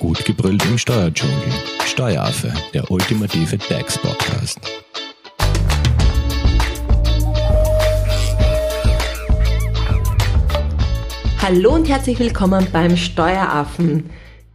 Gut gebrüllt im Steuerdschungel. Steueraffe, der ultimative DAX-Podcast. Hallo und herzlich willkommen beim Steueraffen.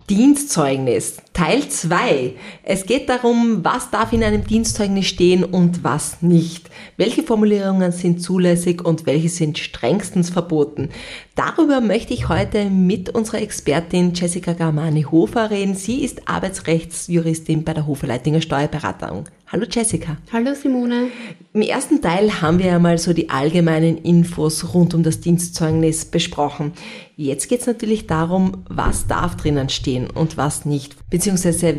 Dienstzeugnis Teil 2. Es geht darum, was darf in einem Dienstzeugnis stehen und was nicht. Welche Formulierungen sind zulässig und welche sind strengstens verboten. Darüber möchte ich heute mit unserer Expertin Jessica Garmani-Hofer reden. Sie ist Arbeitsrechtsjuristin bei der Hofer Leitinger Steuerberatung. Hallo Jessica. Hallo Simone. Im ersten Teil haben wir ja mal so die allgemeinen Infos rund um das Dienstzeugnis besprochen. Jetzt geht es natürlich darum, was darf drinnen stehen und was nicht, beziehungsweise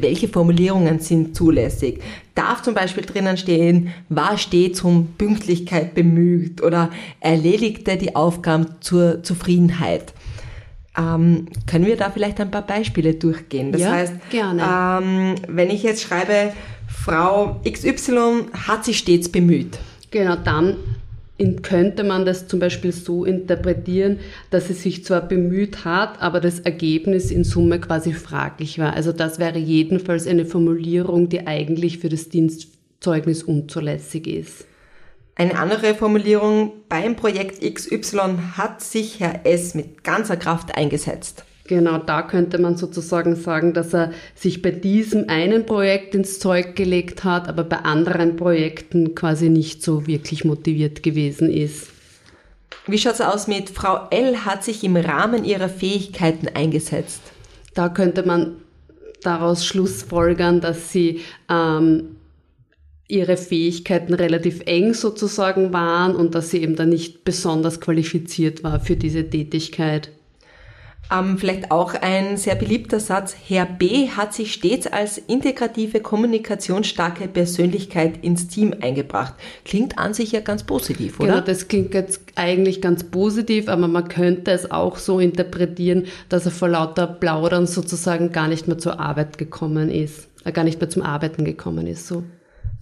welche Formulierungen sind zulässig. Darf zum Beispiel drinnen stehen, war stets um Pünktlichkeit bemüht oder erledigte die Aufgaben zur Zufriedenheit. Ähm, können wir da vielleicht ein paar Beispiele durchgehen? Das ja, heißt. Ähm, wenn ich jetzt schreibe, Frau XY hat sich stets bemüht. Genau, dann könnte man das zum Beispiel so interpretieren, dass sie sich zwar bemüht hat, aber das Ergebnis in Summe quasi fraglich war. Also das wäre jedenfalls eine Formulierung, die eigentlich für das Dienstzeugnis unzulässig ist. Eine andere Formulierung, beim Projekt XY hat sich Herr S mit ganzer Kraft eingesetzt. Genau, da könnte man sozusagen sagen, dass er sich bei diesem einen Projekt ins Zeug gelegt hat, aber bei anderen Projekten quasi nicht so wirklich motiviert gewesen ist. Wie schaut es aus mit Frau L hat sich im Rahmen ihrer Fähigkeiten eingesetzt? Da könnte man daraus schlussfolgern, dass sie ähm, ihre Fähigkeiten relativ eng sozusagen waren und dass sie eben dann nicht besonders qualifiziert war für diese Tätigkeit. Ähm, vielleicht auch ein sehr beliebter Satz. Herr B. hat sich stets als integrative, kommunikationsstarke Persönlichkeit ins Team eingebracht. Klingt an sich ja ganz positiv, oder? Genau, das klingt jetzt eigentlich ganz positiv, aber man könnte es auch so interpretieren, dass er vor lauter Plaudern sozusagen gar nicht mehr zur Arbeit gekommen ist, äh, gar nicht mehr zum Arbeiten gekommen ist, so.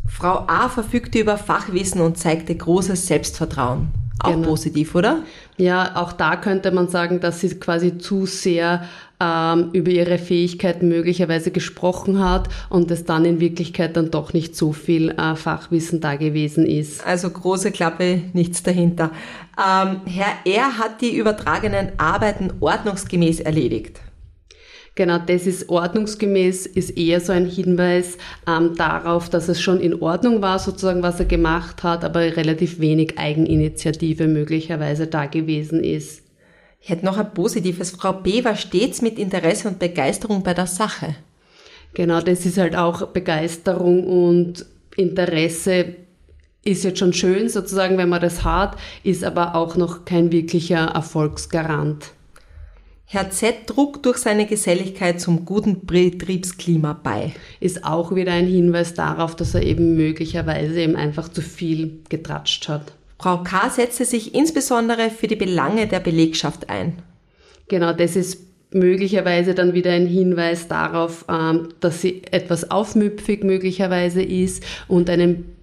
Frau A. verfügte über Fachwissen und zeigte großes Selbstvertrauen. Auch genau. positiv, oder? Ja, auch da könnte man sagen, dass sie quasi zu sehr ähm, über ihre Fähigkeiten möglicherweise gesprochen hat und es dann in Wirklichkeit dann doch nicht so viel äh, Fachwissen da gewesen ist. Also große Klappe, nichts dahinter. Ähm, Herr R. hat die übertragenen Arbeiten ordnungsgemäß erledigt. Genau, das ist ordnungsgemäß, ist eher so ein Hinweis ähm, darauf, dass es schon in Ordnung war, sozusagen, was er gemacht hat, aber relativ wenig Eigeninitiative möglicherweise da gewesen ist. Ich hätte noch ein positives. Frau B. war stets mit Interesse und Begeisterung bei der Sache. Genau, das ist halt auch Begeisterung und Interesse ist jetzt schon schön sozusagen, wenn man das hat, ist aber auch noch kein wirklicher Erfolgsgarant. Herr Z trug durch seine Geselligkeit zum guten Betriebsklima bei. Ist auch wieder ein Hinweis darauf, dass er eben möglicherweise eben einfach zu viel getratscht hat. Frau K. setzte sich insbesondere für die Belange der Belegschaft ein. Genau, das ist möglicherweise dann wieder ein Hinweis darauf, ähm, dass sie etwas aufmüpfig möglicherweise ist und einen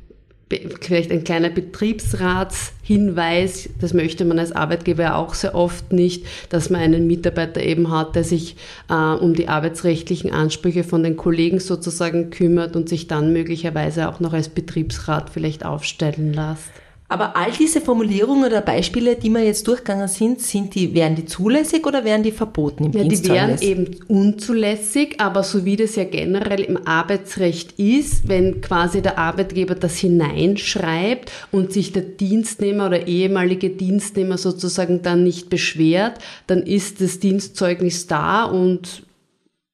vielleicht ein kleiner Betriebsratshinweis, das möchte man als Arbeitgeber auch sehr oft nicht, dass man einen Mitarbeiter eben hat, der sich äh, um die arbeitsrechtlichen Ansprüche von den Kollegen sozusagen kümmert und sich dann möglicherweise auch noch als Betriebsrat vielleicht aufstellen lässt. Aber all diese Formulierungen oder Beispiele, die wir jetzt durchgegangen sind, sind die, wären die zulässig oder wären die verboten im ja, Die wären eben unzulässig, aber so wie das ja generell im Arbeitsrecht ist, wenn quasi der Arbeitgeber das hineinschreibt und sich der Dienstnehmer oder ehemalige Dienstnehmer sozusagen dann nicht beschwert, dann ist das Dienstzeugnis da und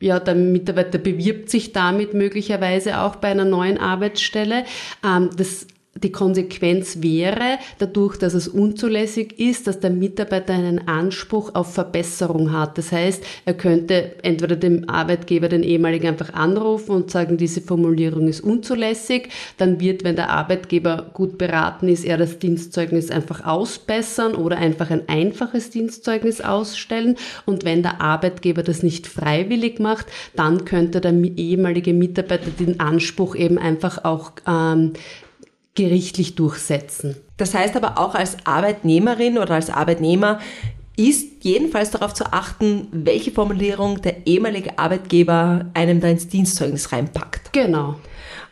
ja, der Mitarbeiter bewirbt sich damit möglicherweise auch bei einer neuen Arbeitsstelle. Ähm, das die Konsequenz wäre, dadurch, dass es unzulässig ist, dass der Mitarbeiter einen Anspruch auf Verbesserung hat. Das heißt, er könnte entweder dem Arbeitgeber, den ehemaligen, einfach anrufen und sagen, diese Formulierung ist unzulässig. Dann wird, wenn der Arbeitgeber gut beraten ist, er das Dienstzeugnis einfach ausbessern oder einfach ein einfaches Dienstzeugnis ausstellen. Und wenn der Arbeitgeber das nicht freiwillig macht, dann könnte der ehemalige Mitarbeiter den Anspruch eben einfach auch ähm, gerichtlich durchsetzen. Das heißt aber auch als Arbeitnehmerin oder als Arbeitnehmer ist jedenfalls darauf zu achten, welche Formulierung der ehemalige Arbeitgeber einem da ins Dienstzeugnis reinpackt. Genau.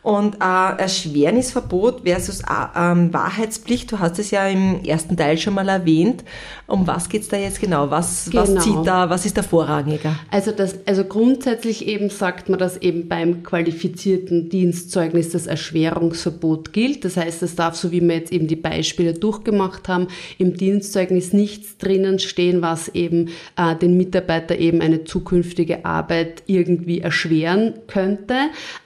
Und äh, Erschwernisverbot versus äh, ähm, Wahrheitspflicht, du hast es ja im ersten Teil schon mal erwähnt. Um was geht's da jetzt genau? Was, Genau. was zieht da, was ist da vorrangiger? Also, das, also grundsätzlich eben sagt man, dass eben beim qualifizierten Dienstzeugnis das Erschwerungsverbot gilt. Das heißt, es darf, so wie wir jetzt eben die Beispiele durchgemacht haben, im Dienstzeugnis nichts drinnen stehen, was eben äh, den Mitarbeiter eben eine zukünftige Arbeit irgendwie erschweren könnte.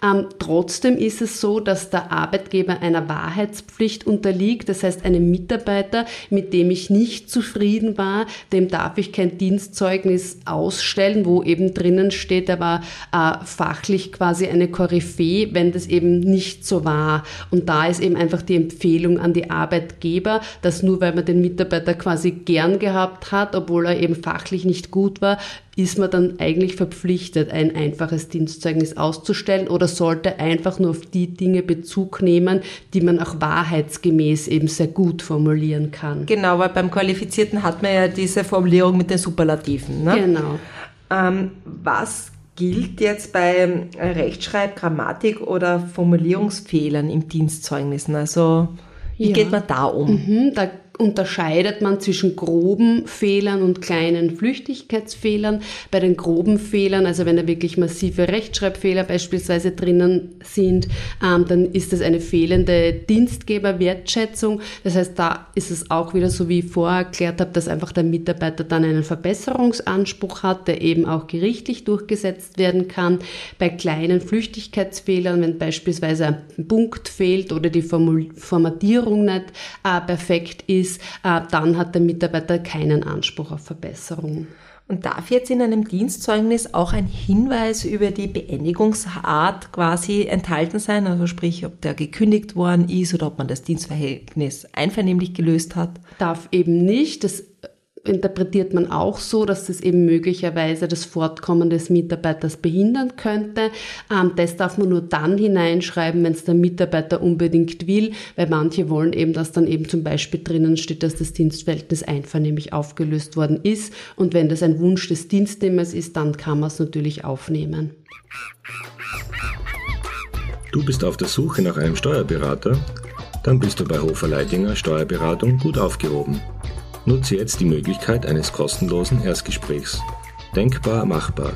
Ähm, trotzdem ist es so, dass der Arbeitgeber einer Wahrheitspflicht unterliegt. Das heißt, einem Mitarbeiter, mit dem ich nicht zufrieden war, dem darf ich kein Dienstzeugnis ausstellen, wo eben drinnen steht, er war äh, fachlich quasi eine Koryphäe, wenn das eben nicht so war. Und da ist eben einfach die Empfehlung an die Arbeitgeber, dass nur weil man den Mitarbeiter quasi gern gehabt hat, obwohl er eben fachlich nicht gut war, ist man dann eigentlich verpflichtet, ein einfaches Dienstzeugnis auszustellen oder sollte einfach nur auf die Dinge Bezug nehmen, die man auch wahrheitsgemäß eben sehr gut formulieren kann. Genau, weil beim Qualifizierten hat man ja diese Formulierung mit den Superlativen. Ne? Genau. Ähm, was gilt jetzt bei Rechtschreib-, Grammatik- oder Formulierungsfehlern im Dienstzeugnissen? Also wie Ja. geht man da um? Mhm, da unterscheidet man zwischen groben Fehlern und kleinen Flüchtigkeitsfehlern. Bei den groben Fehlern, also wenn da wirklich massive Rechtschreibfehler beispielsweise drinnen sind, ähm, dann ist das eine fehlende Dienstgeberwertschätzung. Das heißt, da ist es auch wieder so, wie ich vorher erklärt habe, dass einfach der Mitarbeiter dann einen Verbesserungsanspruch hat, der eben auch gerichtlich durchgesetzt werden kann. Bei kleinen Flüchtigkeitsfehlern, wenn beispielsweise ein Punkt fehlt oder die Formul Formatierung nicht äh, perfekt ist, äh, dann hat der Mitarbeiter keinen Anspruch auf Verbesserung. Und darf jetzt in einem Dienstzeugnis auch ein Hinweis über die Beendigungsart quasi enthalten sein? Also sprich, ob der gekündigt worden ist oder ob man das Dienstverhältnis einvernehmlich gelöst hat? Darf eben nicht. Das interpretiert man auch so, dass das eben möglicherweise das Fortkommen des Mitarbeiters behindern könnte. Ähm, das darf man nur dann hineinschreiben, wenn es der Mitarbeiter unbedingt will, weil manche wollen eben, dass dann eben zum Beispiel drinnen steht, dass das Dienstverhältnis einvernehmlich aufgelöst worden ist. Und wenn das ein Wunsch des Dienstnehmers ist, dann kann man es natürlich aufnehmen. Du bist auf der Suche nach einem Steuerberater? Dann bist du bei Hofer Leidinger Steuerberatung gut aufgehoben. Nutze jetzt die Möglichkeit eines kostenlosen Erstgesprächs. Denkbar machbar.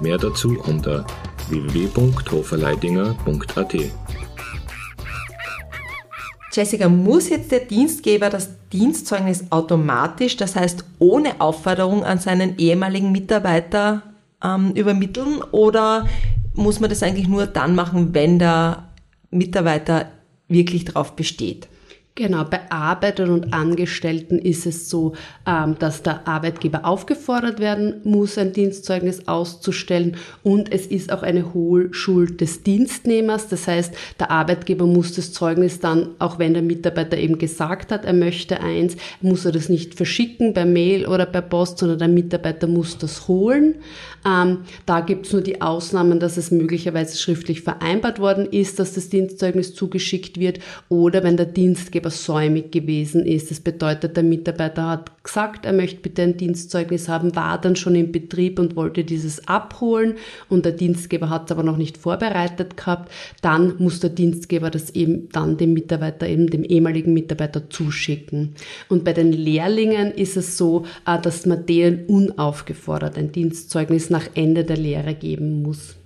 Mehr dazu unter www.hoferleidinger.at. Jessica, muss jetzt der Dienstgeber das Dienstzeugnis automatisch, das heißt ohne Aufforderung an seinen ehemaligen Mitarbeiter ähm, übermitteln oder muss man das eigentlich nur dann machen, wenn der Mitarbeiter wirklich darauf besteht? Genau, bei Arbeitern und Angestellten ist es so, ähm, dass der Arbeitgeber aufgefordert werden muss, ein Dienstzeugnis auszustellen und es ist auch eine Hohlschuld des Dienstnehmers. Das heißt, der Arbeitgeber muss das Zeugnis dann, auch wenn der Mitarbeiter eben gesagt hat, er möchte eins, muss er das nicht verschicken per Mail oder per Post, sondern der Mitarbeiter muss das holen. Ähm, da gibt es nur die Ausnahmen, dass es möglicherweise schriftlich vereinbart worden ist, dass das Dienstzeugnis zugeschickt wird oder wenn der Dienstgeber säumig gewesen ist. Das bedeutet, der Mitarbeiter hat gesagt, er möchte bitte ein Dienstzeugnis haben, war dann schon im Betrieb und wollte dieses abholen und der Dienstgeber hat es aber noch nicht vorbereitet gehabt. Dann muss der Dienstgeber das eben dann dem Mitarbeiter, eben dem ehemaligen Mitarbeiter zuschicken. Und bei den Lehrlingen ist es so, äh, dass man denen unaufgefordert ein Dienstzeugnis nach Ende der Lehre geben muss.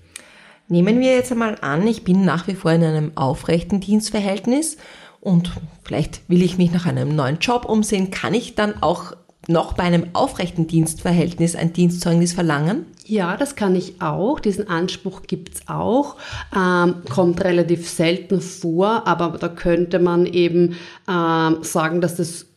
Nehmen wir jetzt einmal an, ich bin nach wie vor in einem aufrechten Dienstverhältnis und vielleicht will ich mich nach einem neuen Job umsehen. Kann ich dann auch noch bei einem aufrechten Dienstverhältnis ein Dienstzeugnis verlangen? Ja, das kann ich auch. Diesen Anspruch gibt's auch. Ähm, kommt relativ selten vor, aber da könnte man eben ähm, sagen, dass das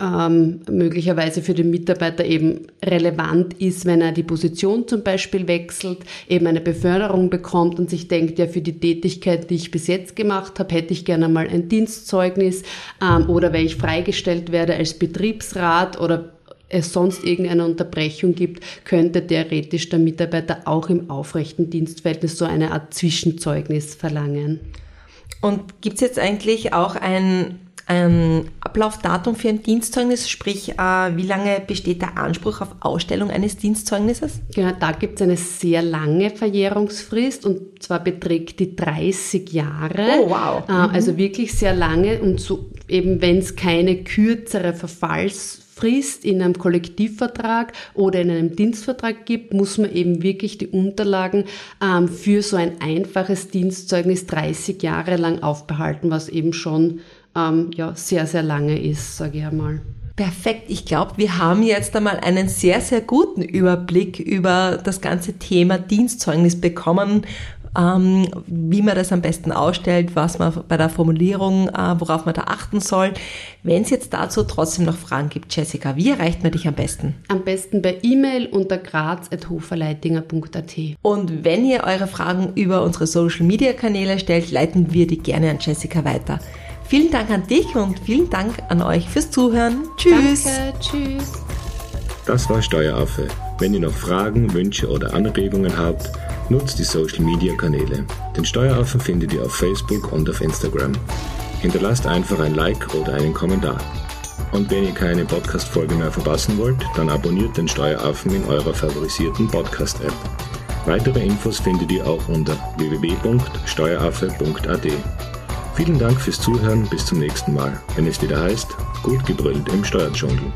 ähm, möglicherweise für den Mitarbeiter eben relevant ist, wenn er die Position zum Beispiel wechselt, eben eine Beförderung bekommt und sich denkt, ja, für die Tätigkeit, die ich bis jetzt gemacht habe, hätte ich gerne mal ein Dienstzeugnis ähm, oder wenn ich freigestellt werde als Betriebsrat oder es sonst irgendeine Unterbrechung gibt, könnte theoretisch der Mitarbeiter auch im aufrechten Dienstverhältnis so eine Art Zwischenzeugnis verlangen. Und gibt's jetzt eigentlich auch ein ein Ablaufdatum für ein Dienstzeugnis, sprich, äh, wie lange besteht der Anspruch auf Ausstellung eines Dienstzeugnisses? Genau, da gibt es eine sehr lange Verjährungsfrist und zwar beträgt die 30 Jahre. Oh, wow. Äh, also wirklich sehr lange und so eben, wenn es keine kürzere Verfalls Frist in einem Kollektivvertrag oder in einem Dienstvertrag gibt, muss man eben wirklich die Unterlagen ähm, für so ein einfaches Dienstzeugnis 30 Jahre lang aufbehalten, was eben schon ähm, ja, sehr, sehr lange ist, sage ich einmal. Perfekt. Ich glaube, wir haben jetzt einmal einen sehr, sehr guten Überblick über das ganze Thema Dienstzeugnis bekommen ähm, wie man das am besten ausstellt, was man bei der Formulierung, äh, worauf man da achten soll. Wenn es jetzt dazu trotzdem noch Fragen gibt, Jessica, wie erreicht man dich am besten? Am besten per E-Mail unter graz.hoferleitinger.at. Und wenn ihr eure Fragen über unsere Social Media Kanäle stellt, leiten wir die gerne an Jessica weiter. Vielen Dank an dich und vielen Dank an euch fürs Zuhören. Tschüss. Danke, tschüss. Das war Steueraffe. Wenn ihr noch Fragen, Wünsche oder Anregungen habt, nutzt die Social Media Kanäle. Den Steueraffen findet ihr auf Facebook und auf Instagram. Hinterlasst einfach ein Like oder einen Kommentar. Und wenn ihr keine Podcast-Folge mehr verpassen wollt, dann abonniert den Steueraffen in eurer favorisierten Podcast-App. Weitere Infos findet ihr auch unter www.steueraffe.at. Vielen Dank fürs Zuhören, bis zum nächsten Mal, wenn es wieder heißt, gut gebrüllt im Steuerdschungel.